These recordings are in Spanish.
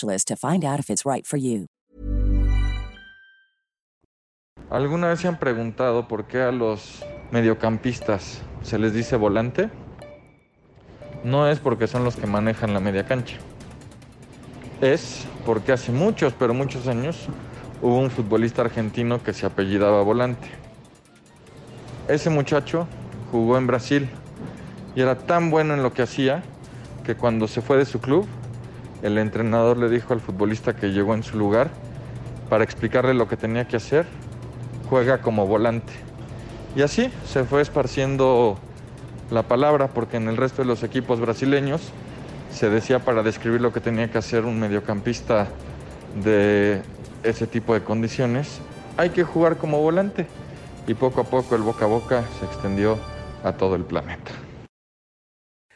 to find out if it's right for you. ¿Alguna vez se han preguntado por qué a los mediocampistas se les dice volante? No es porque son los que manejan la media cancha. Es porque hace muchos, pero muchos años, hubo un futbolista argentino que se apellidaba Volante. Ese muchacho jugó en Brasil y era tan bueno en lo que hacía que cuando se fue de su club, el entrenador le dijo al futbolista que llegó en su lugar para explicarle lo que tenía que hacer, juega como volante. Y así se fue esparciendo la palabra porque en el resto de los equipos brasileños se decía para describir lo que tenía que hacer un mediocampista de ese tipo de condiciones, hay que jugar como volante. Y poco a poco el boca a boca se extendió a todo el planeta.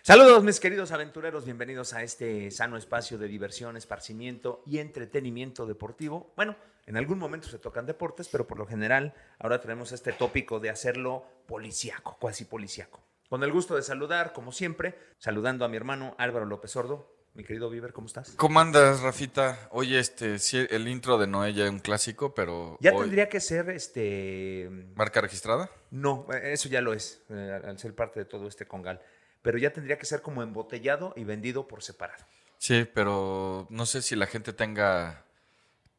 Saludos mis queridos aventureros, bienvenidos a este sano espacio de diversión, esparcimiento y entretenimiento deportivo. Bueno, en algún momento se tocan deportes, pero por lo general ahora tenemos este tópico de hacerlo policíaco, cuasi policíaco. Con el gusto de saludar, como siempre, saludando a mi hermano Álvaro López Sordo. Mi querido Viver, ¿cómo estás? ¿Cómo andas, Rafita? Oye, este, sí, el intro de Noé ya es un clásico, pero. Ya hoy- tendría que ser este. ¿Marca registrada? No, eso ya lo es, eh, al ser parte de todo este congal. Pero ya tendría que ser como embotellado y vendido por separado. Sí, pero no sé si la gente tenga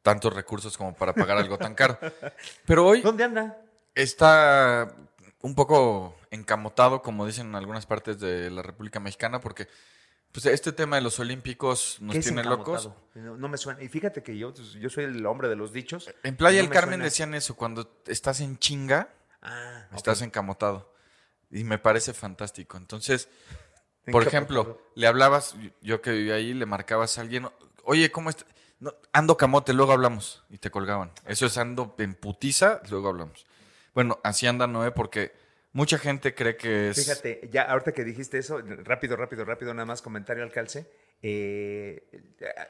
tantos recursos como para pagar algo tan caro. Pero hoy ¿Dónde anda? está un poco encamotado, como dicen en algunas partes de la República Mexicana, porque pues, este tema de los Olímpicos nos ¿Qué es tiene locos. No, no me suena. Y fíjate que yo, pues, yo soy el hombre de los dichos. En Playa del me Carmen suena. decían eso, cuando estás en chinga, Ah, estás encamotado. Y me parece fantástico. Entonces, por ejemplo, le hablabas, yo que vivía ahí, le marcabas a alguien, oye, ¿cómo está? No, ando camote, luego hablamos. Y te colgaban. Eso es ando en putiza, luego hablamos. Bueno, así anda Noé porque mucha gente cree que es... Fíjate, ya ahorita que dijiste eso, rápido, rápido, rápido, nada más comentario al calce. eh,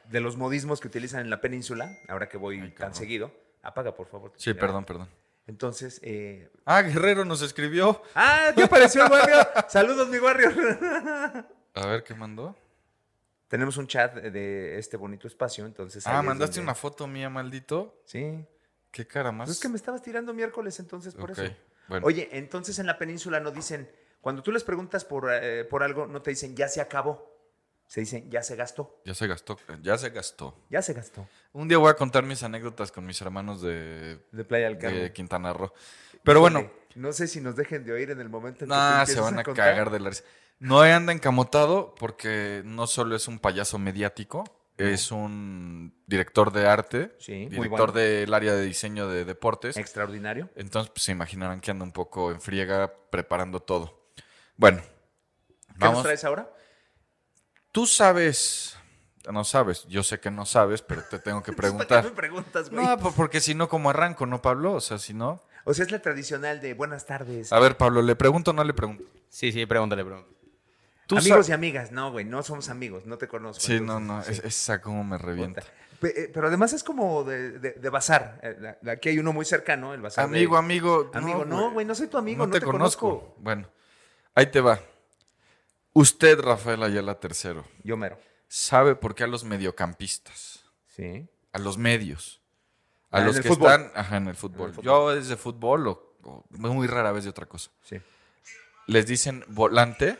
de los modismos que utilizan en la península, ahora que voy tan seguido. Apaga, por favor. Sí, perdón, perdón. Entonces, eh, Ah, Guerrero nos escribió. ¡Ah! ¿Qué apareció el Warrior? Saludos, mi Warrior. A ver, ¿qué mandó? Tenemos un chat de este bonito espacio, entonces. Ah, mandaste donde- una foto mía, maldito. Sí. Qué cara más. Pues es que me estabas tirando miércoles, entonces, por eso. bueno. Oye, entonces en la península no dicen, cuando tú les preguntas por, eh, por algo, no te dicen ya se acabó. Se dicen ya se gastó. Ya se gastó, ya se gastó. Ya se gastó. Un día voy a contar mis anécdotas con mis hermanos de, De Playa del de Carmen. Quintana Roo. Pero bueno, No sé si nos dejen de oír en el momento en que nah, empieces se van a, cagar de la risa. Noé anda encamotado porque no solo es un payaso mediático, es un director de arte, Sí, muy director bueno. del área de diseño de deportes. Extraordinario. Entonces, pues, se imaginarán que anda un poco en friega preparando todo. Bueno, ¿Qué nos vamos. traes ahora? Tú sabes, no sabes, yo sé que no sabes, pero te tengo que ¿Para qué preguntar. me preguntas, güey? No, pues porque si no, como arranco, ¿no, Pablo? O sea, si no. O sea, es la tradicional de buenas tardes. A ver, Pablo, ¿le pregunto o no le pregunto? Sí, sí, pregúntale, pregúntale. Tú amigos y amigas, no, güey, no somos amigos, no te conozco. Sí, no, entonces, no, sí. es- esa como me revienta. Eh, Pero además es como de, de- de bazar. Eh, Aquí hay uno muy cercano, el bazar. de- Amigo, amigo. Amigo, no, güey, no soy tu amigo, no, no, te, te, conozco. Bueno, ahí te va. Usted, Rafael Ayala tercero, Yo mero. sabe por qué a los mediocampistas, Sí. a los medios, a Ah, en los el que fútbol. están ajá, en el fútbol. fútbol. Yo desde fútbol o, o muy rara vez de otra cosa. Sí. Les dicen volante.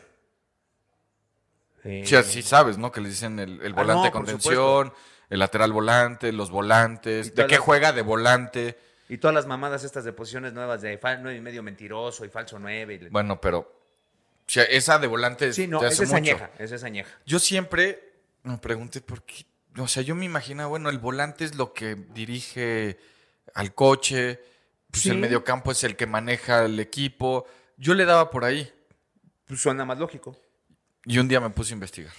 Eh, Sí, sí sabes, ¿no? Que les dicen el, el Ah, volante no, de contención, el lateral volante, los volantes. ¿De qué las- juega? De volante. Y todas las mamadas estas de posiciones nuevas de fal- nueve y medio mentiroso y falso nueve. y- Bueno, pero o sea, esa de volante sí, no, esa es añeja, esa es añeja. Yo siempre me pregunté por qué. O sea, yo me imagino, bueno, el volante es lo que dirige al coche, pues Sí. el mediocampo es el que maneja el equipo. Yo le daba por ahí Pues suena más lógico. y un día me puse a investigar.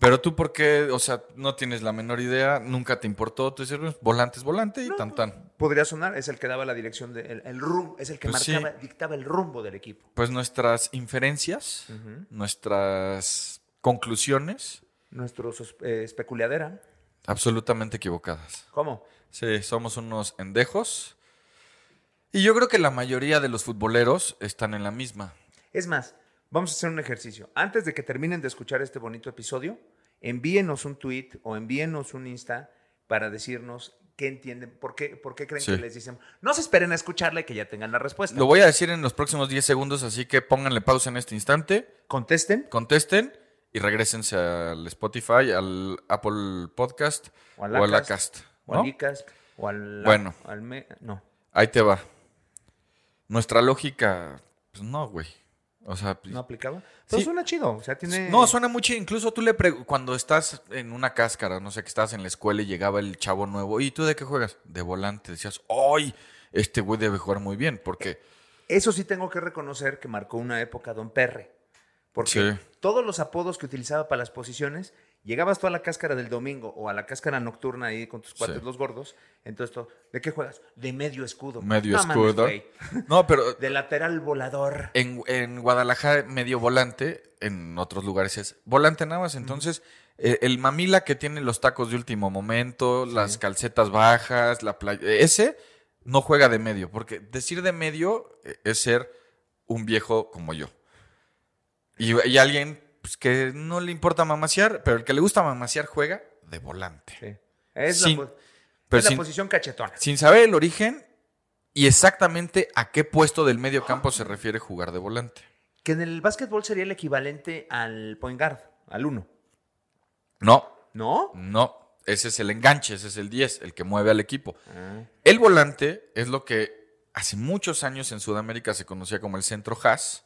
Pero tú, ¿por qué? O sea, no tienes la menor idea, nunca te importó. Tú dices, "Pues, volante es volante y tan tan. Podría sonar, es el que daba la dirección, de, el, el rumbo, es el que Pues sí. marcaba, dictaba el rumbo del equipo. Pues nuestras inferencias, nuestras conclusiones, Nuestros eh, especuladera. absolutamente equivocadas. ¿Cómo? Sí, somos unos endejos. Y yo creo que la mayoría de los futboleros están en la misma. Es más, vamos a hacer un ejercicio. Antes de que terminen de escuchar este bonito episodio, envíenos un tweet o envíenos un Insta para decirnos qué entienden, por qué, por qué creen Sí. que les dicen. No se esperen a escucharla y que ya tengan la respuesta. Lo voy a decir en los próximos 10 segundos, así que pónganle pausa en este instante, Contesten contesten y regresense al Spotify, al Apple Podcast O o al Acast, Acast. o ¿no? al ICAS o al. Bueno. al me- no. Ahí te va. Nuestra lógica, pues no, güey. O sea, ¿No aplicaba? Pero Sí. suena chido. O sea, tiene. No, suena mucho. Incluso tú le cuando estás en una cáscara, no sé, que estás en la escuela y llegaba el chavo nuevo, ¿y tú de qué juegas? De volante. Decías, ¡ay! Este güey debe jugar muy bien, porque Eso sí tengo que reconocer que marcó una época Don Perre. Porque Sí. todos los apodos que utilizaba para las posiciones, llegabas tú a la cáscara del domingo o a la cáscara nocturna ahí con tus cuates Sí. los gordos. Entonces, tú, ¿de qué juegas? De medio escudo. medio No escudo. no, pero De lateral volador. en, en Guadalajara, medio volante, en otros lugares es volante nada más. Entonces, eh, el mamila que tiene los tacos de último momento, las calcetas bajas, la playa, ese no juega de medio, porque decir de medio eh, es ser un viejo como yo. Y, y alguien pues, que no le importa mamasear, pero el que le gusta mamasear juega de volante. Sí. Es, Sin- la, po- pero es la sin- posición cachetona. Sin saber el origen y exactamente a qué puesto del medio campo se refiere jugar de volante. Que en el básquetbol sería el equivalente al point guard, al uno. No, ¿No? no. Ese es el enganche, ese es el 10, el que mueve al equipo. Ah. El volante es lo que hace muchos años en Sudamérica se conocía como el centro half,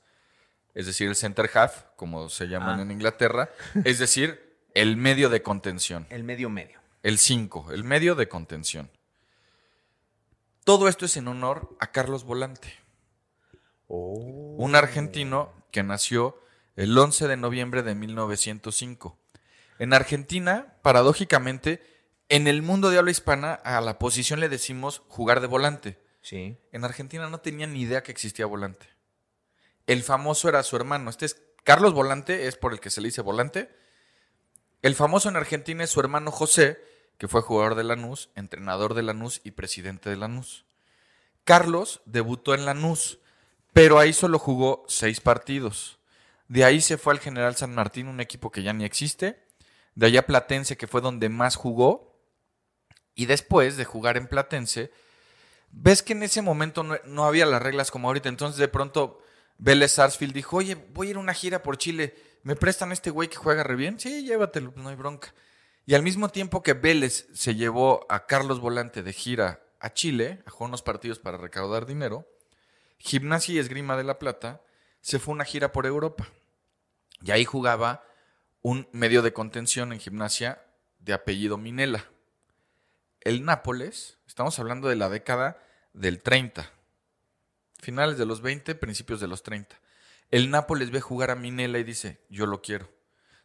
es decir, el center half, como se llaman Ah. en Inglaterra, es decir, el medio de contención, El medio medio. el 5, el medio de contención. Todo esto es en honor a Carlos Volante. Oh. un argentino que nació el 11 de noviembre de 1905. En Argentina, paradójicamente, en el mundo de habla hispana, a la posición le decimos jugar de volante. Sí. En Argentina no tenían ni idea que existía volante. El famoso era su hermano. Este es Carlos Volante, es por el que se le dice volante. El famoso en Argentina es su hermano José, que fue jugador de Lanús, entrenador de Lanús y presidente de Lanús. Carlos debutó en Lanús, pero ahí solo jugó seis partidos. De ahí se fue al General San Martín, un equipo que ya ni existe. De allá Platense, que fue donde más jugó. Y después de jugar en Platense, ves que en ese momento no, no había las reglas como ahorita. Entonces de pronto Vélez Sarsfield dijo, oye, voy a ir a una gira por Chile. ¿Me prestan este güey que juega re bien? Sí, llévatelo, pues no hay bronca. Y al mismo tiempo que Vélez se llevó a Carlos Volante de gira a Chile, a jugar unos partidos para recaudar dinero, Gimnasia y Esgrima de la Plata se fue a una gira por Europa. Y ahí jugaba un medio de contención en gimnasia de apellido Minela. El Nápoles, estamos hablando de la década del 30, finales de los 20, principios de los 30. El Nápoles ve jugar a Minela y dice, yo lo quiero.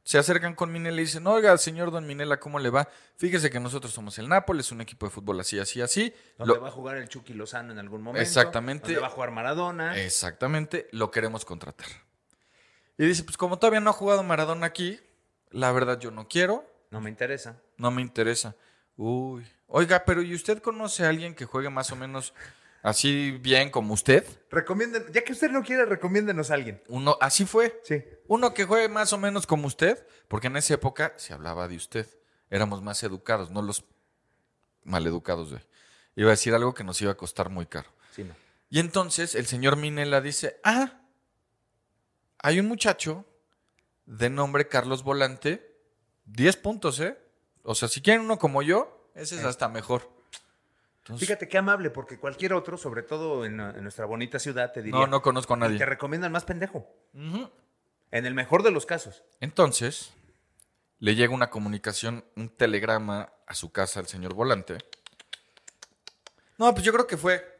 Se acercan con Minela y dicen, oiga, señor Don Minela, ¿cómo le va? Fíjese que nosotros somos el Nápoles, un equipo de fútbol así, así, así. Donde Lo- va a jugar el Chucky Lozano en algún momento. Exactamente. Donde va a jugar Maradona. Exactamente, lo queremos contratar. Y dice, pues como todavía no ha jugado Maradona aquí, la verdad yo no quiero, No me interesa. no me interesa. Uy. Oiga, pero ¿y usted conoce a alguien que juegue más o menos así bien como usted? Recomienden, ya que usted no quiere, recomiéndenos a alguien. Uno, así fue. Sí. Uno que juegue más o menos como usted, porque en esa época se hablaba de usted. Éramos más educados, no los maleducados de. Iba a decir algo que nos iba a costar muy caro. Sí, no. Y entonces el señor Minela dice, ah, hay un muchacho de nombre Carlos Volante, 10 puntos, ¿eh? O sea, si quieren uno como yo, ese es hasta mejor. Entonces, Fíjate qué amable, porque cualquier otro, sobre todo en, en nuestra bonita ciudad, te diría. no, no conozco a "Y Te nadie. recomiendan más pendejo. En el mejor de los casos. Entonces, le llega una comunicación, un telegrama a su casa al señor Volante. No, pues yo creo que fue.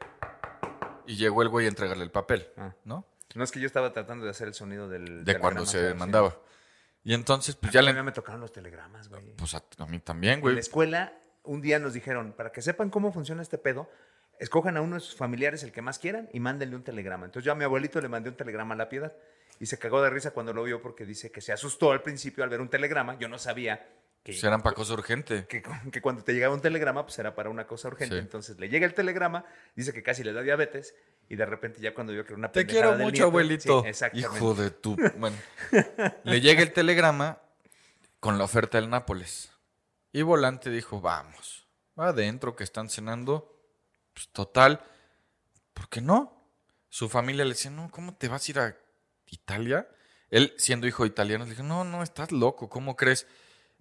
Y llegó el güey a entregarle el papel, Ah. ¿no? No es que yo estaba tratando de hacer el sonido del. De cuando se mandaba. Y entonces, pues Sí. ya A mí le. me tocaron los telegramas, güey. Pues a, a mí también, En güey. la escuela, un día nos dijeron, para que sepan cómo funciona este pedo, escojan a uno de sus familiares, el que más quieran, y mándenle un telegrama. Entonces yo a mi abuelito le mandé un telegrama a la piedad. Y se cagó de risa cuando lo vio porque dice que se asustó al principio al ver un telegrama. Yo no sabía que, Pues eran para cosa urgente. que, que cuando te llegaba un telegrama, pues era para una cosa urgente. Sí. Entonces le llega el telegrama, dice que casi le da diabetes, y de repente ya cuando vio que era una Te quiero mucho, nieto- abuelito. Sí, exactamente. Hijo de tu. Bueno. Le llega el telegrama con la oferta del Nápoles. Y Volante dijo: Vamos. Va adentro que están cenando. Pues total. ¿Por qué no? Su familia le decía: No, ¿cómo te vas a ir a Italia? Él, siendo hijo de italiano, le dijo: No, no, estás loco. ¿Cómo crees?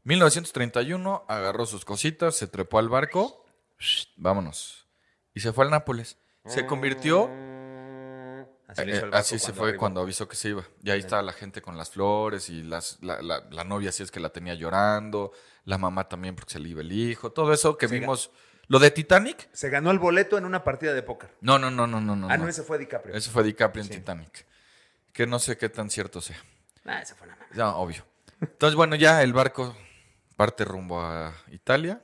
1931 agarró sus cositas, se trepó al barco. Vámonos. Y se fue al Nápoles. Se convirtió Así, eh, barco así se fue cuando avisó que se iba. Y ahí estaba la gente con las flores y las, la, la- la novia si es que la tenía llorando, la mamá también porque se le iba el hijo, todo eso que vimos. ¿Lo de Titanic? Se ganó el boleto en una partida de póker. No, no, no, no, no, no. ah, no, no. ese fue DiCaprio. Ese fue DiCaprio en Sí. Titanic. Que no sé qué tan cierto sea. Ah, ese fue una mamá. Ya, obvio. Entonces, bueno, ya el barco parte rumbo a Italia.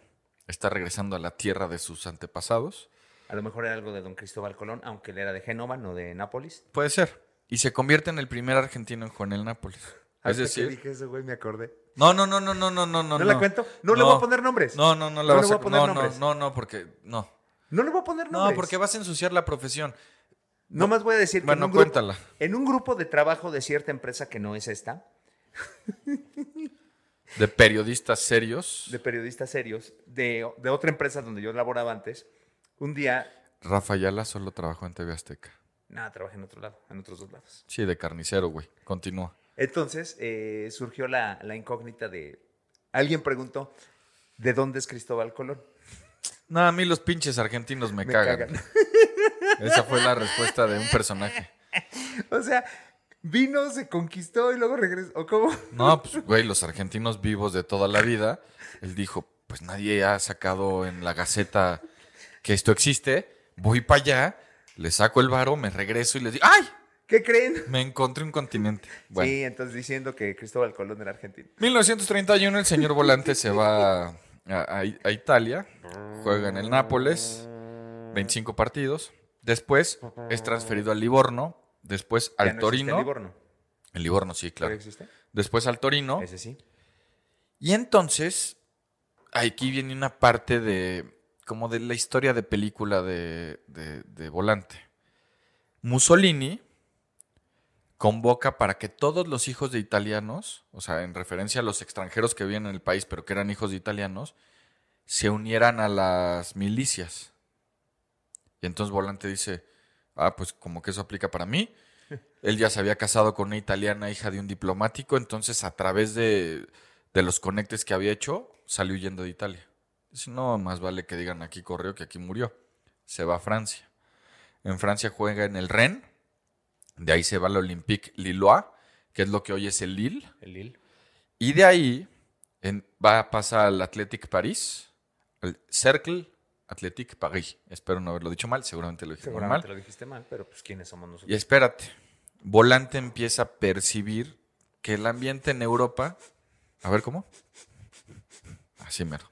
Está regresando a la tierra de sus antepasados. A lo mejor era algo de don Cristóbal Colón, aunque él era de Génova, no de Nápoles. Puede ser. Y se convierte en el primer argentino en jugar en el Nápoles. Es que decir, dije eso, güey, me acordé. No, no, no, no, no, no, no, ¿No, no. la cuento? No, le voy a poner nombres. No, no, no No la le vas voy a poner no, nombres. No, no, no, porque no. No le voy a poner No, nombres. porque vas a ensuciar la profesión. No más voy a decir que Bueno, en, un grupo, cuéntala. en un grupo de trabajo de cierta empresa que no es esta, De periodistas serios. de periodistas serios, de, de otra empresa donde yo laboraba antes, un día, Rafa Ayala solo trabajó en TV Azteca. nada, trabajé en otro lado, en otros dos lados. Sí, de carnicero, güey. Continúa. Entonces eh, surgió la, la incógnita de, alguien preguntó, ¿de dónde es Cristóbal Colón? No, a mí los pinches argentinos me, Me cagan. cagan. Esa fue la respuesta de un personaje. O sea, vino, se conquistó y luego regresó. ¿O cómo? No, pues, güey, los argentinos vivos de toda la vida. Él dijo, pues nadie ha sacado en la Gaceta que esto existe. Voy para allá, le saco el varo, me regreso y les digo, ¡ay! ¿Qué creen? Me encontré un continente. Bueno. Sí, entonces diciendo que Cristóbal Colón era argentino. 1931 el señor Volante se va a, a- a Italia, juega en el Nápoles, 25 partidos. Después es transferido al Livorno, después Ya al no Torino. el Livorno. El Livorno, sí, claro. ¿Todavía existe? Después al Torino. Ese sí. Y entonces, aquí viene una parte de, como de la historia de película de, de- de Volante. Mussolini convoca para que todos los hijos de italianos, o sea, en referencia a los extranjeros que vivían en el país, pero que eran hijos de italianos, se unieran a las milicias. Y entonces Volante dice, ah, pues como que eso aplica para mí. Él ya se había casado con una italiana, hija de un diplomático, entonces a través de, de los conectes que había hecho, salió huyendo de Italia. Dice, no, más vale que digan aquí corrió que aquí murió. Se va a Francia. En Francia juega en el Rennes, de ahí se va al Olympique Lillois, que es lo que hoy es el Lille. El Lille. Y de ahí en- va a pasar al Athletic París, al Cercle Athletic Paris. Espero no haberlo dicho mal, seguramente lo dije Seguramente mal. lo dijiste mal, pero pues ¿quiénes somos nosotros? Y espérate, Volante empieza a percibir que el ambiente en Europa... A ver, ¿cómo? Así mero.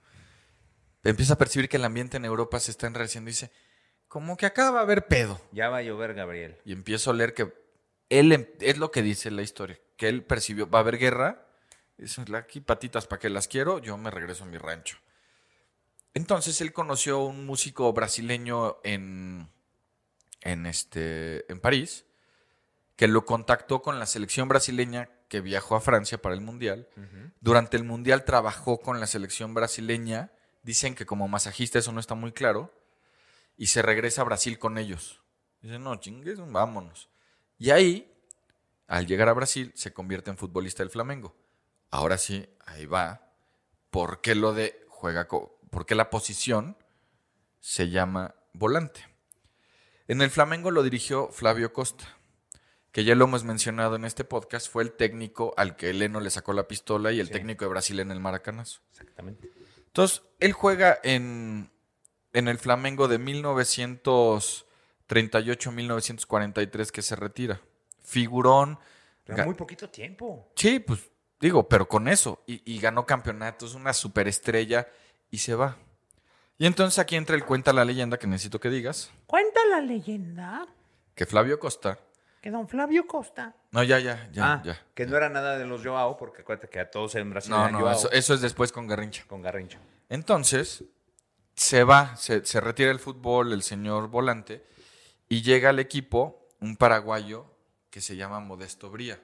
Empieza a percibir que el ambiente en Europa se está enrareciendo y dice, como que acá va a haber pedo. Ya va a llover, Gabriel. Y empiezo a leer que él em- es lo que dice la historia, que él percibió, va a haber guerra, dice, aquí patitas para que las quiero, yo me regreso a mi rancho. Entonces él conoció a un músico brasileño en, en, este, en París, que lo contactó con la selección brasileña que viajó a Francia para el Mundial. Durante el Mundial trabajó con la selección brasileña, dicen que como masajista eso no está muy claro, y se regresa a Brasil con ellos. Dice, no, chingues, vámonos. Y ahí, al llegar a Brasil, se convierte en futbolista del Flamengo. Ahora sí, ahí va. ¿Por qué lo de juega co- ¿Por qué la posición se llama volante? En el Flamengo lo dirigió Flavio Costa, que ya lo hemos mencionado en este podcast, fue el técnico al que Eleno le sacó la pistola y el Sí. técnico de Brasil en el Maracanazo. Exactamente. Entonces, él juega en, en el Flamengo de 1938-1943 que se retira. Figurón. Pero muy poquito tiempo. Sí, pues digo, pero con eso. Y, y ganó campeonatos, una superestrella y se va. Y entonces aquí entra el cuenta la leyenda que necesito que digas. Cuenta la leyenda Que Flavio Costa. que don Flavio Costa No, ya, ya, ya, ah, ya. que no era nada de los Joao, porque acuérdate que a todos en Brasil No, eran no, Joao eso, eso es después con Garrincha. con Garrincha. Entonces, se va, se, se retira el fútbol el señor Volante y llega al equipo un paraguayo que se llama Modesto Bría.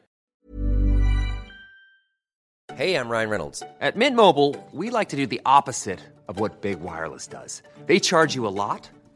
Hey, I'm Ryan Reynolds. At Mint Mobile, we like to do the opposite of what Big Wireless does. They charge you a lot,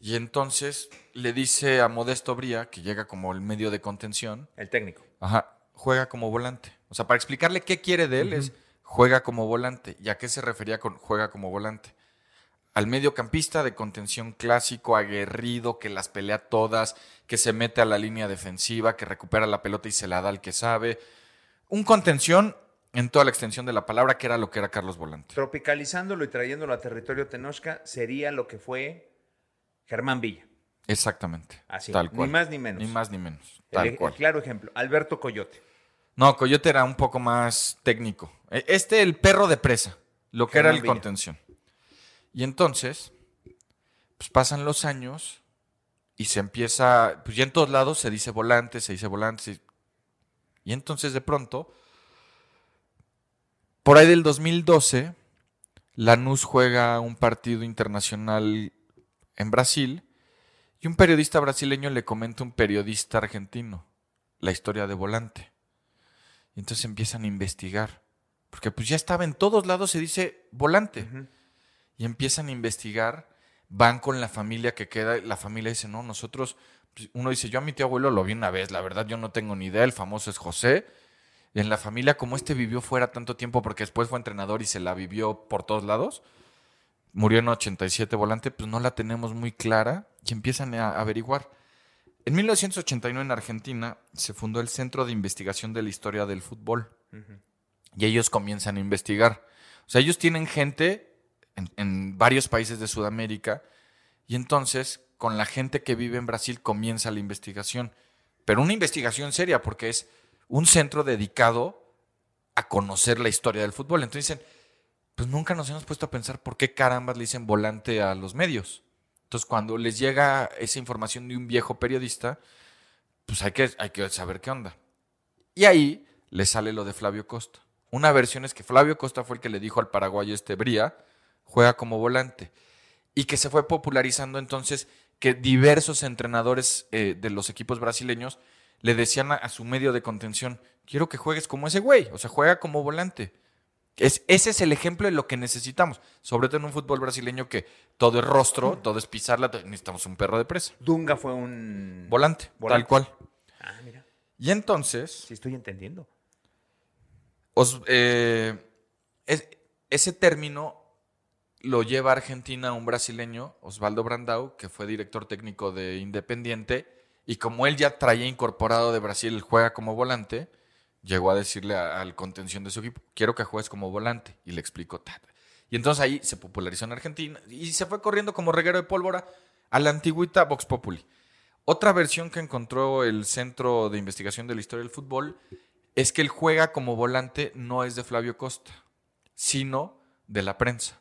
Y entonces le dice a Modesto Bría, que llega como el medio de contención, El técnico. ajá, juega como volante. O sea, para explicarle qué quiere de él es juega como volante. ¿Y a qué se refería con juega como volante? Al mediocampista de contención clásico, aguerrido, que las pelea todas, que se mete a la línea defensiva, que recupera la pelota y se la da al que sabe. Un contención en toda la extensión de la palabra, que era lo que era Carlos Volante. Tropicalizándolo y trayéndolo a territorio Tenochca sería lo que fue Germán Villa. Exactamente. Así, Tal ni cual. más ni menos. Ni más ni menos. Tal el cual. claro ejemplo, Alberto Coyote. No, Coyote era un poco más técnico. E- Este, el perro de presa, lo que era el Villa. contención. Y entonces, pues pasan los años y se empieza, pues ya en todos lados se dice volante, se dice volante. se- Y entonces de pronto, por ahí del 2012, Lanús juega un partido internacional en Brasil y un periodista brasileño le comenta a un periodista argentino la historia de volante. Y entonces empiezan a investigar. Porque pues ya estaba en todos lados, se dice volante. Y empiezan a investigar, van con la familia que queda, la familia dice, no, nosotros, pues, uno dice, yo a mi tío abuelo lo vi una vez, la verdad yo no tengo ni idea, el famoso es José. Y en la familia, como este vivió fuera tanto tiempo porque después fue entrenador y se la vivió por todos lados, murió en 87 volante, pues no la tenemos muy clara y empiezan a averiguar. En 1989 en Argentina se fundó el Centro de Investigación de la Historia del Fútbol y ellos comienzan a investigar. O sea, ellos tienen gente en, en varios países de Sudamérica y entonces con la gente que vive en Brasil comienza la investigación. Pero una investigación seria porque es un centro dedicado a conocer la historia del fútbol. Entonces dicen, pues nunca nos hemos puesto a pensar por qué carambas le dicen volante a los medios. Entonces cuando les llega esa información de un viejo periodista, pues hay que, hay que saber qué onda. Y ahí le sale lo de Flavio Costa. Una versión es que Flavio Costa fue el que le dijo al paraguayo este Bría, juega como volante. Y que se fue popularizando entonces que diversos entrenadores eh, de los equipos brasileños le decían a, a su medio de contención, quiero que juegues como ese güey, o sea, juega como volante. Es, ese es el ejemplo de lo que necesitamos, sobre todo en un fútbol brasileño que todo es rostro, todo es pisarla, necesitamos un perro de presa. Dunga fue un Volante, Volante. tal cual. Ah, mira. Y entonces, Sí estoy entendiendo. os- eh, es- ese término lo lleva a Argentina un brasileño, Osvaldo Brandau, que fue director técnico de Independiente, y como él ya traía incorporado de Brasil juega como volante, llegó a decirle a- al contención de su equipo, quiero que juegues como volante. Y le explicó. Y entonces ahí se popularizó en Argentina y se fue corriendo como reguero de pólvora a la antigüita Vox Populi. Otra versión que encontró el Centro de Investigación de la Historia del Fútbol es que él juega como volante no es de Flavio Costa, sino de la prensa.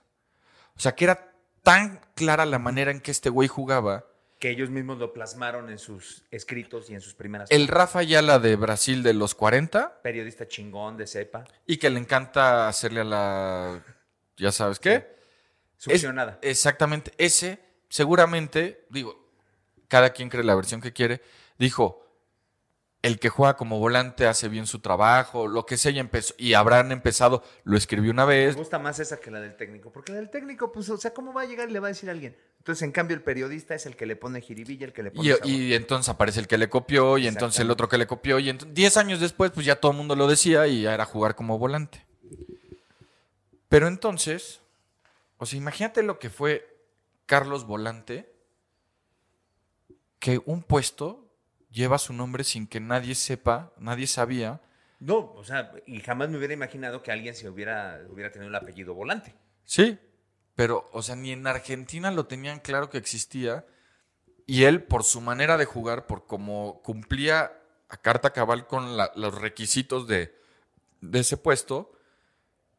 O sea, que era tan clara la manera en que este güey jugaba. Que ellos mismos lo plasmaron en sus escritos y en sus primeras. El Rafa Ayala de Brasil de los 40 Periodista chingón de cepa. y que le encanta hacerle a la... ¿Ya sabes qué? Es- Succionada. exactamente. Ese, seguramente, digo, cada quien cree la versión que quiere, dijo, el que juega como volante hace bien su trabajo, lo que sea, y, empezó, y habrán empezado, lo escribió una Me vez, gusta más esa que la del técnico, porque la del técnico, pues, o sea, ¿cómo va a llegar y le va a decir a alguien? Entonces, en cambio, el periodista es el que le pone jiribilla, el que le pone y, y entonces aparece el que le copió, y entonces el otro que le copió, y ent- 10 años después, pues ya todo el mundo lo decía, y ya era jugar como volante. Pero entonces, o sea, imagínate lo que fue Carlos Volante, que un puesto lleva su nombre sin que nadie sepa, nadie sabía. No, o sea, y jamás me hubiera imaginado que alguien se hubiera, hubiera tenido el apellido volante. Sí, pero, o sea, ni en Argentina lo tenían claro que existía. Y él, por su manera de jugar, por cómo cumplía a carta cabal con la- los requisitos de, de ese puesto,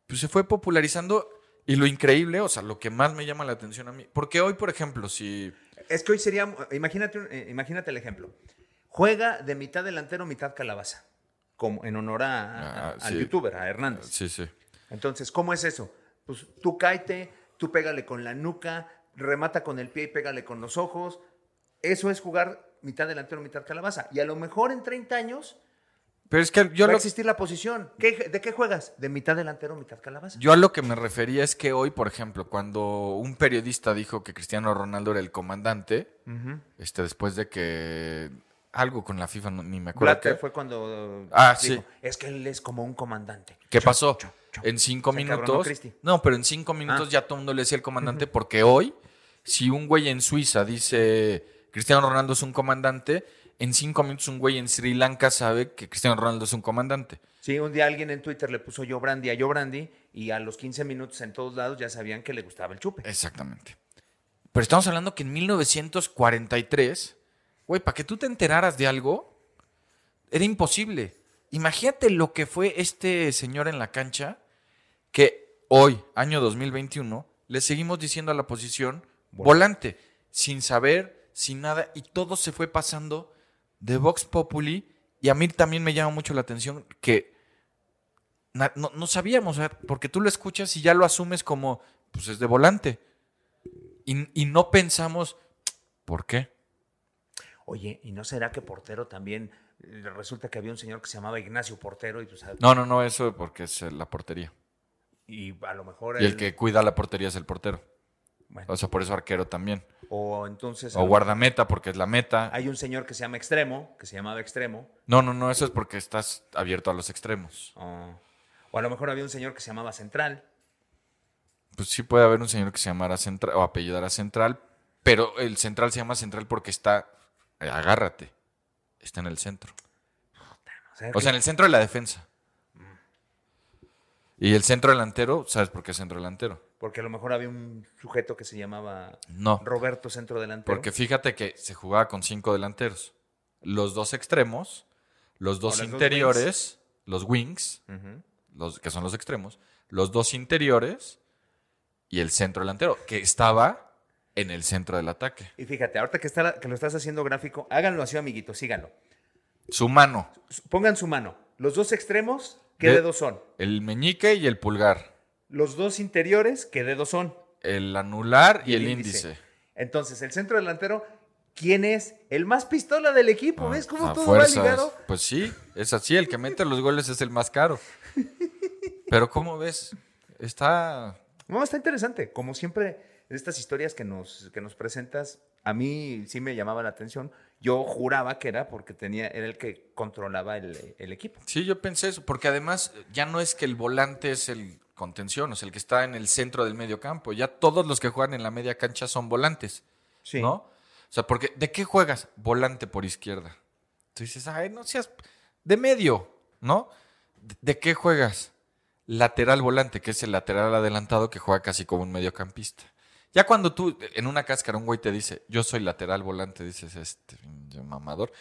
pues se fue popularizando. Y lo increíble, o sea, lo que más me llama la atención a mí, porque hoy, por ejemplo, si Es que hoy sería, imagínate, eh, imagínate el ejemplo. Juega de mitad delantero, mitad calabaza, como en honor a, a- Ah, al sí. youtuber, a Hernández. Sí, sí. Entonces, ¿cómo es eso? Pues tú cáete, tú pégale con la nuca, remata con el pie y pégale con los ojos. Eso es jugar mitad delantero, mitad calabaza. Y a lo mejor en 30 años Pero es que yo va a lo, existir la posición. ¿Qué- ¿De qué juegas? De mitad delantero, mitad calabaza. yo a lo que me refería es que hoy, por ejemplo, cuando un periodista dijo que Cristiano Ronaldo era el comandante, este, después de que algo con la FIFA, no- ni me acuerdo Blatter qué. fue cuando Ah, dijo, sí. es que él es como un comandante. ¿Qué pasó? En cinco Se minutos. No, pero en cinco minutos Ah. ya todo el mundo le decía el comandante, porque hoy, si un güey en Suiza dice Cristiano Ronaldo es un comandante, en cinco minutos un güey en Sri Lanka sabe que Cristiano Ronaldo es un comandante. Sí, un día alguien en Twitter le puso yo Brandy a yo Brandy y a los 15 minutos en todos lados ya sabían que le gustaba el chupe. Exactamente. Pero estamos hablando que en 1943, güey, para que tú te enteraras de algo, era imposible. Imagínate lo que fue este señor en la cancha, que hoy, año 2021, le seguimos diciendo a la posición volante, sin saber, sin nada, y todo se fue pasando de Vox Populi. Y a mí también me llama mucho la atención que no, no sabíamos, porque tú lo escuchas y ya lo asumes como, pues es de volante. Y, y no pensamos, ¿por qué? Oye, ¿y no será que Portero también? Resulta que había un señor que se llamaba Ignacio Portero y pues No, no, no, eso porque es eh, la portería. y a lo mejor Y el que cuida la portería es el portero. bueno, O sea, por eso arquero también. o entonces O guardameta porque es la meta. hay un señor que se llama Extremo, que se llamaba Extremo, No, no, no, eso es porque estás abierto a los extremos. o, o a lo mejor había un señor que se llamaba Central. Pues sí puede haber un señor que se llamara Central o apellidara Central, pero el Central se llama Central porque está, agárrate, está en el centro. O sea, en el centro de la defensa. Y el centro delantero, ¿sabes por qué centro delantero? porque a lo mejor había un sujeto que se llamaba No. Roberto Centro Delantero. Porque fíjate que se jugaba con cinco delanteros. Los dos extremos, los dos interiores, los wings, los que son los extremos, los dos interiores y el centro delantero, que estaba en el centro del ataque. Y fíjate, ahorita que, está, que lo estás haciendo gráfico, háganlo así, amiguitos, síganlo. Su mano, Pongan su mano. Los dos extremos, ¿qué De- dedos son? el meñique y el pulgar, Los dos interiores, ¿qué dedos son? el anular y, el índice. Entonces, el centro delantero, ¿quién es? El más pistola del equipo. ¿Ves cómo todo fuerzas. va ligado? Pues sí, es así, el que mete los goles es el más caro. Pero ¿cómo ves? Está No, está interesante. Como siempre, estas historias que nos, que nos presentas, a mí sí me llamaba la atención. Yo juraba que era porque tenía, era el que controlaba el, el equipo. Sí, yo pensé eso, porque además ya no es que el volante es el contención, o sea, el que está en el centro del medio campo. Ya todos los que juegan en la media cancha son volantes, Sí. ¿no? O sea, porque ¿de qué juegas? Volante por izquierda. Tú dices, ay, no seas de medio, ¿no? ¿De qué juegas? Lateral volante, que es el lateral adelantado que juega casi como un mediocampista. Ya cuando tú en una cáscara un güey te dice, yo soy lateral volante, dices, este mamador,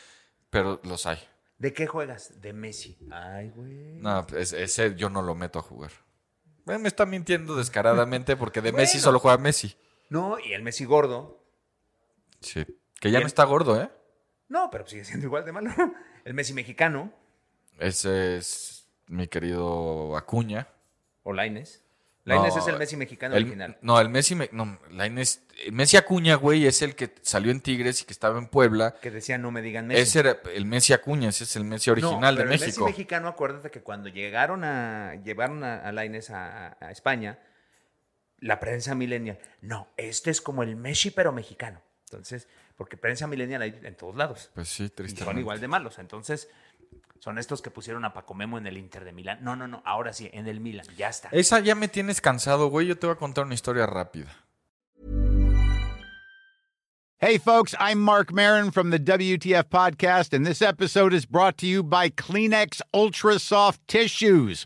pero los hay. ¿De qué juegas? De Messi. Ay, güey. No, es- ese yo no lo meto a jugar. Bueno, me está mintiendo descaradamente porque de Messi solo juega Messi. No, y el Messi gordo. Sí. Que ya no está gordo, ¿eh? No, pero sigue siendo igual de malo. El Messi mexicano. Ese es mi querido Acuña. O Laines. Laines No, es el Messi mexicano El- original. No, el Messi, me- no, Lainez- el Messi Acuña, güey, es el que salió en Tigres y que estaba en Puebla. Que decía no me digan Messi. Ese era el Messi Acuña, ese es el Messi No, original de el México. Messi mexicano, acuérdate que cuando llegaron a. llevaron a, a Lainez a, a España, la prensa millennial. No, este es como el Messi, pero mexicano. Entonces, porque prensa millennial hay en todos lados. Pues sí, Y tristemente. son igual de malos. Entonces, son estos que pusieron a Paco Memo en el Inter de Milán. No, no, no. Ahora sí, en el Milan. Ya está. Esa ya me tienes cansado, güey. Yo te voy a contar una historia rápida. Hey, folks, I'm Mark Marin from the WTF Podcast, and this episode is brought to you by Kleenex Ultra Soft Tissues,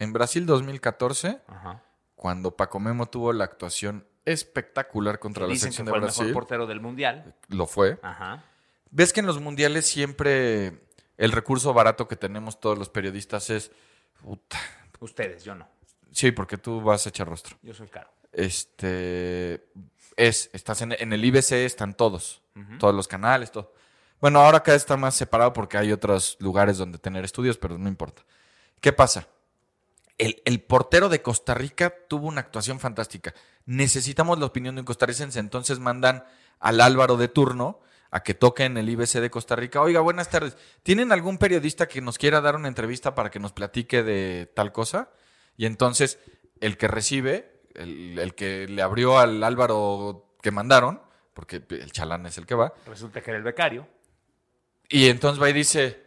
En Brasil 2014, Ajá. cuando Paco Memo tuvo la actuación espectacular contra la dicen que selección de fue el mejor Brasil, portero del mundial. lo fue. Ajá. ¿Ves que en los mundiales siempre el recurso barato que tenemos todos los periodistas es... puta, Ustedes, yo no. Sí, porque tú vas a echar rostro. Yo soy caro. Este es, estás en, en el IBC, están todos, todos los canales, todo. Bueno, ahora vez está más separado porque hay otros lugares donde tener estudios, pero no importa. ¿Qué pasa? El, el portero de Costa Rica tuvo una actuación fantástica. Necesitamos la opinión de un costarricense, entonces mandan al Álvaro de turno a que toque en el IBC de Costa Rica. Oiga, buenas tardes. ¿Tienen algún periodista que nos quiera dar una entrevista para que nos platique de tal cosa? Y entonces el que recibe, el, el que le abrió al Álvaro que mandaron, porque el chalán es el que va, Resulta que era el becario. y entonces va y dice,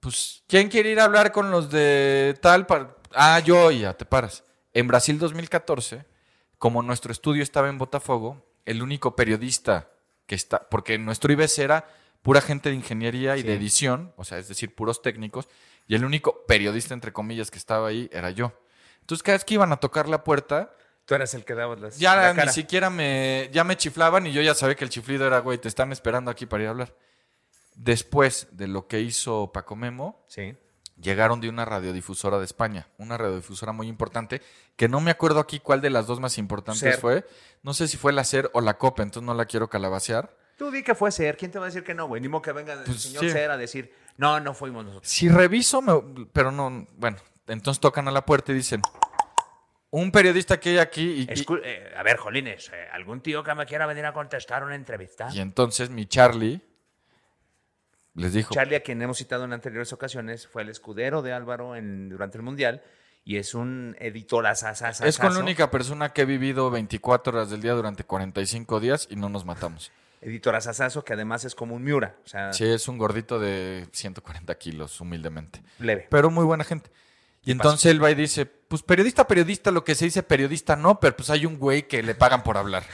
pues, ¿quién quiere ir a hablar con los de tal? par-?" Ah, yo, ya te paras. En Brasil 2014, como nuestro estudio estaba en Botafogo, el único periodista que está, porque nuestro IBC era pura gente de ingeniería y de edición, o sea, es decir, puros técnicos, y el único periodista, entre comillas, que estaba ahí era yo. Entonces, cada vez que iban a tocar la puerta, Tú eras el que daba las. ya la ni siquiera me, ya me chiflaban y yo ya sabía que el chiflido era, güey, te están esperando aquí para ir a hablar. Después de lo que hizo Paco Memo, Sí. Llegaron de una radiodifusora de España, una radiodifusora muy importante, que no me acuerdo aquí cuál de las dos más importantes SER. fue. No sé si fue la SER o la COPA, entonces no la quiero calabacear. Tú di que fue Ser. ¿Quién te va a decir que no, güey? Ni modo que venga el Pues, señor sí. Ser a decir, no, no fuimos nosotros. Si reviso, me- pero no, bueno, entonces tocan a la puerta y dicen, un periodista que hay aquí y- Escu- eh, a ver, Jolines, eh, ¿algún tío que me quiera venir a contestar una entrevista? y entonces mi Charlie les dijo, Charlie, a quien hemos citado en anteriores ocasiones, fue el escudero de Álvaro en, durante el Mundial y es un editor es con la única persona que he vivido 24 horas del día durante 45 días y no nos matamos. Editor asasazo que además es como un Miura, o sea, Sí, es un gordito de 140 kilos, humildemente. leve. Pero muy buena gente. Y entonces él va y dice, pues periodista, periodista, lo que se dice periodista no, pero pues hay un güey que le pagan por hablar.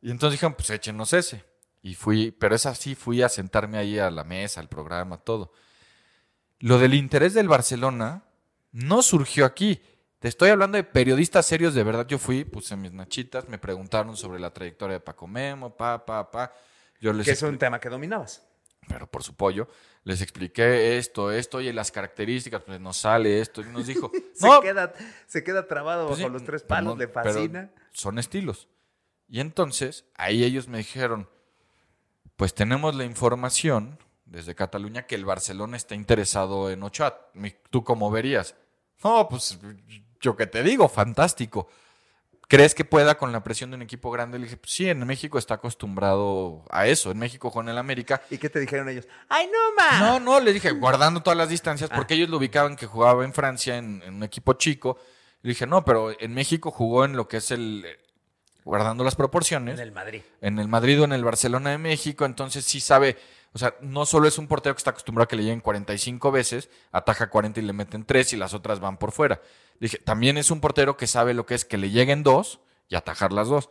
Y entonces dijeron, pues échenos ese. Y fui, pero es así, fui a sentarme ahí a la mesa, al programa, todo. Lo del interés del Barcelona no surgió aquí. Te estoy hablando de periodistas serios de verdad. Yo fui, puse mis nachitas, me preguntaron sobre la trayectoria de Paco Memo, pa, pa, pa. Yo les Que es un tema que dominabas. pero por su pollo, les expliqué esto, esto, y las características, pues nos sale esto, y nos dijo, Se, no, queda, se queda trabado pues los tres palos, no- le pero fascina. son estilos. Y entonces, ahí ellos me dijeron, pues tenemos la información desde Cataluña que el Barcelona está interesado en Ochoa. ¿Tú cómo verías? No, pues yo que te digo, fantástico. ¿crees que pueda con la presión de un equipo grande? Le dije, pues sí, en México está acostumbrado a eso. En México con el América. ¿Y qué te dijeron ellos? ¡Ay, no, ma! No, no, le dije, guardando todas las distancias, porque ellos lo ubicaban que jugaba en Francia, en, en un equipo chico. Le dije, no, pero en México jugó en lo que es el. Guardando las proporciones. En el Madrid. en el Madrid o en el Barcelona de México, entonces sí sabe, o sea, no solo es un portero que está acostumbrado a que le lleguen 45 veces, ataja 40 y le meten 3 y las otras van por fuera. Dije, también es un portero que sabe lo que es que le lleguen dos y atajar las dos.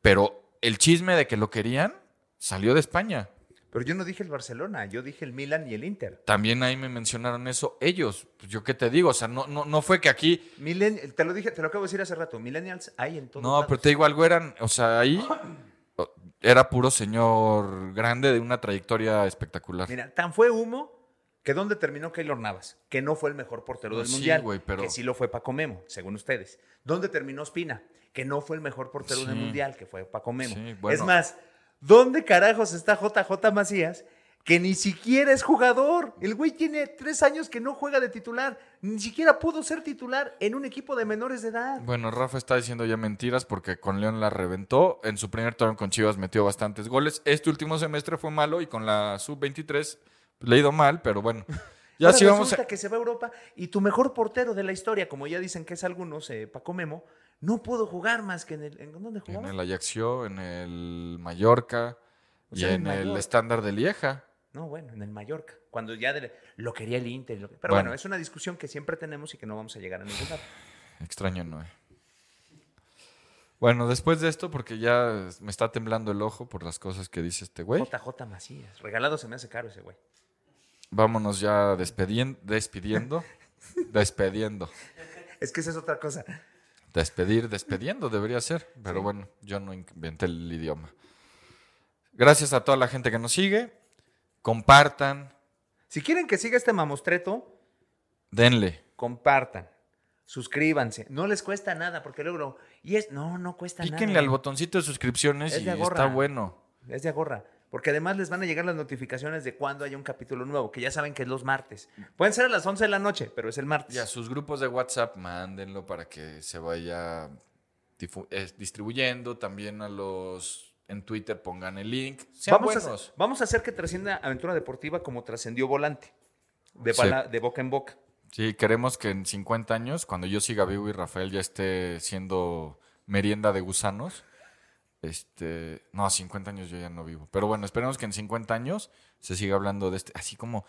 Pero el chisme de que lo querían salió de España. Pero yo no dije el Barcelona, yo dije el Milan y el Inter. También ahí me mencionaron eso ellos. Pues yo qué te digo, o sea, no, no, no fue que aquí Milen, te lo dije, te lo acabo de decir hace rato. Millennials hay en todo. No, pero te digo algo, eran, o sea, ahí era puro señor grande de una trayectoria espectacular. Mira, tan fue humo que ¿dónde terminó Keylor Navas? Que no fue el mejor portero del sí, Mundial. pero- Que sí lo fue Paco Memo, según ustedes. ¿Dónde terminó Espina? Que no fue el mejor portero del. Mundial, que fue Paco Memo. Sí, bueno. Es más, ¿dónde carajos está JJ Macías? Que ni siquiera es jugador. El güey tiene tres años que no juega de titular. Ni siquiera pudo ser titular en un equipo de menores de edad. Bueno, Rafa está diciendo ya mentiras porque con León la reventó. En su primer torneo con Chivas metió bastantes goles. Este último semestre fue malo y con la sub-23 le ha ido mal, pero bueno. Ya Ahora sí vamos resulta a... que se va a Europa y tu mejor portero de la historia, como ya dicen que es algunos, eh, Paco Memo, no pudo jugar más que en el... ¿En dónde En jugaba? el Ajaccio, en el Mallorca O y sea, en en el estándar de Lieja. No, bueno, en el Mallorca, cuando ya de- lo quería el Inter. lo Pero Bueno. bueno. es una discusión que siempre tenemos y que no vamos a llegar a ningún lado. Extraño Noé. Bueno, después de esto, porque ya me está temblando el ojo por las cosas que dice este güey. JJ Macías, regalado se me hace caro ese güey. Vámonos ya despedien- despidiendo. despediendo. Es que esa es otra cosa. Despedir, despediendo debería ser. Pero bueno, yo no inventé el idioma. Gracias a toda la gente que nos sigue. Compartan, Si quieren que siga este mamostreto, denle. compartan, suscríbanse. No les cuesta nada, porque luego... Y es... No, no cuesta Píquenle nada. al botoncito de suscripciones Es y de está bueno. Es de agorra. Porque además les van a llegar las notificaciones de cuando haya un capítulo nuevo, que ya saben que es los martes. Pueden ser a las 11 de la noche, pero es el martes. Y a sus grupos de WhatsApp, mándenlo para que se vaya eh, distribuyendo. También a los en Twitter pongan el link. Sean vamos, buenos. a, vamos a hacer que trascienda Aventura Deportiva como trascendió Volante. De, Sí. bala- de boca en boca. Sí, queremos que en 50 años, cuando yo siga vivo y Rafael ya esté siendo merienda de gusanos, este, no, 50 años yo ya no vivo. Pero bueno, esperemos que en 50 años se siga hablando de este, así como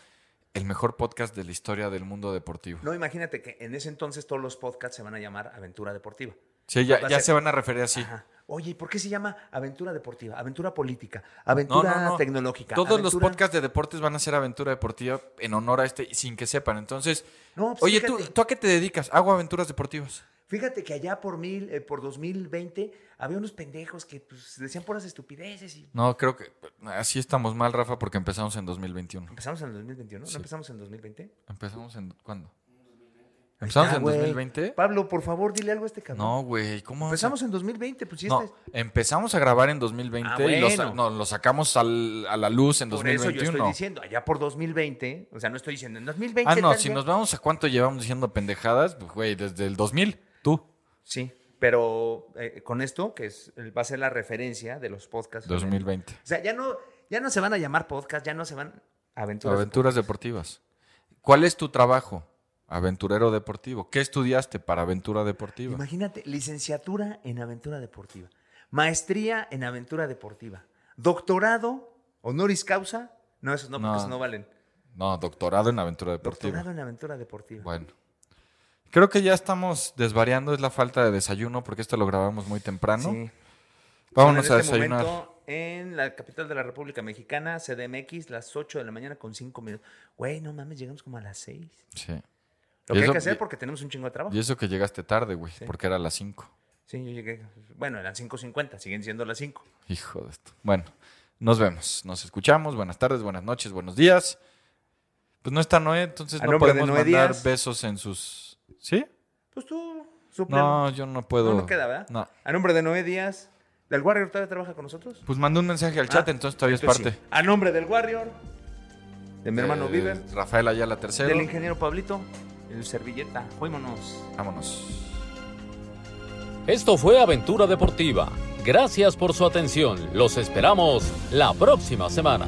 el mejor podcast de la historia del mundo deportivo. No, imagínate que en ese entonces todos los podcasts se van a llamar Aventura Deportiva. Sí, ya, ya se van a referir así. Ajá. Oye, ¿y por qué se llama Aventura Deportiva? Aventura política, aventura tecnológica. Todos los podcasts de deportes van a ser aventura deportiva en honor a este, sin que sepan. Entonces, No, pues oye, ¿tú. ¿tú a qué te dedicas? Hago aventuras deportivas. Fíjate que allá por mil, eh, por 2020 había unos pendejos que pues, decían puras estupideces y No, creo que así estamos mal, Rafa, porque empezamos en 2021. empezamos en el 2021, Sí. ¿no empezamos en 2020? ¿Empezamos en cuándo? ¿Empezamos Ah, en güey. 2020? Pablo, por favor, dile algo a este cabrón. No, güey, ¿cómo? Empezamos en 2020, pues sí, No, este- empezamos a grabar en 2020 Ah, y lo, bueno. no, lo sacamos al- a la luz en por eso yo 2021. estoy diciendo, allá por 2020, o sea, no estoy diciendo en 2020. ah, no, si día. nos vamos a cuánto llevamos diciendo pendejadas, pues, güey, desde el 2000, tú. Sí, pero eh, con esto, que es, va a ser la referencia de los podcasts. 2020. O sea, ya no, ya no se van a llamar podcast, ya no se van aventuras. Aventuras deportivas. ¿Cuál es tu trabajo? Aventurero deportivo. ¿Qué estudiaste para aventura deportiva? Imagínate, licenciatura en aventura deportiva, maestría en aventura deportiva, doctorado, honoris causa. No, esos no, porque No. esos no valen. No, doctorado en aventura deportiva. Doctorado en aventura deportiva. Bueno. Creo que ya estamos desvariando, es la falta de desayuno, porque esto lo grabamos muy temprano. Sí. Vámonos a este desayunar. momento en la capital de la República Mexicana, CDMX, las 8 de la mañana con 5 minutos. Güey, no mames, llegamos como a las 6. Sí. Lo Y que hay que hacer porque tenemos un chingo de trabajo. Y eso que llegaste tarde, güey, porque era las 5. Sí, yo llegué. Bueno, eran 5.50, siguen siendo las 5. Hijo de esto. Bueno, nos vemos, nos escuchamos. Buenas tardes, buenas noches, buenos días. Pues no está Noé, entonces A no podemos mandar besos en sus... ¿Sí? Pues tú. No, yo no puedo. No, no queda, ¿verdad? No. A nombre de Noé Díaz, ¿del Warrior todavía trabaja con nosotros? Pues mandó un mensaje al chat, Ah, entonces todavía es entonces parte. sí. A nombre del Warrior, de mi hermano Eh, Viver, Rafael Ayala tercero. del ingeniero Pablito, el servilleta. Fuímonos. Vámonos. Esto fue Aventura Deportiva. Gracias por su atención. Los esperamos la próxima semana.